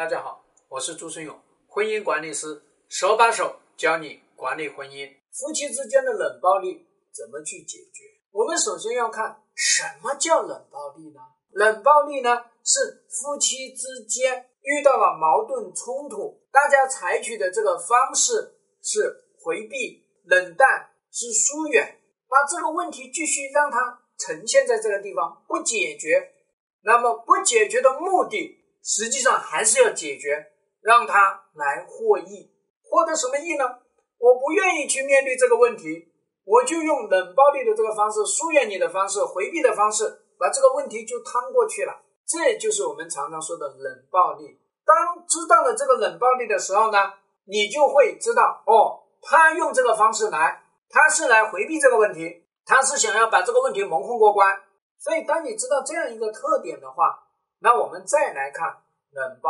大家好，我是朱春勇，婚姻管理师，手把手教你管理婚姻。夫妻之间的冷暴力怎么去解决？我们首先要看什么叫冷暴力呢？冷暴力呢是夫妻之间遇到了矛盾冲突，大家采取的这个方式是回避、冷淡、是疏远，把这个问题继续让它呈现在这个地方不解决。那么不解决的目的。实际上还是要解决，让他来获益，获得什么益呢？我不愿意去面对这个问题，我就用冷暴力的这个方式、疏远你的方式、回避的方式，把这个问题就趟过去了。这就是我们常常说的冷暴力。当知道了这个冷暴力的时候呢，你就会知道，哦，他用这个方式来，他是来回避这个问题，他是想要把这个问题蒙混过关。所以，当你知道这样一个特点的话，那我们再来看冷暴。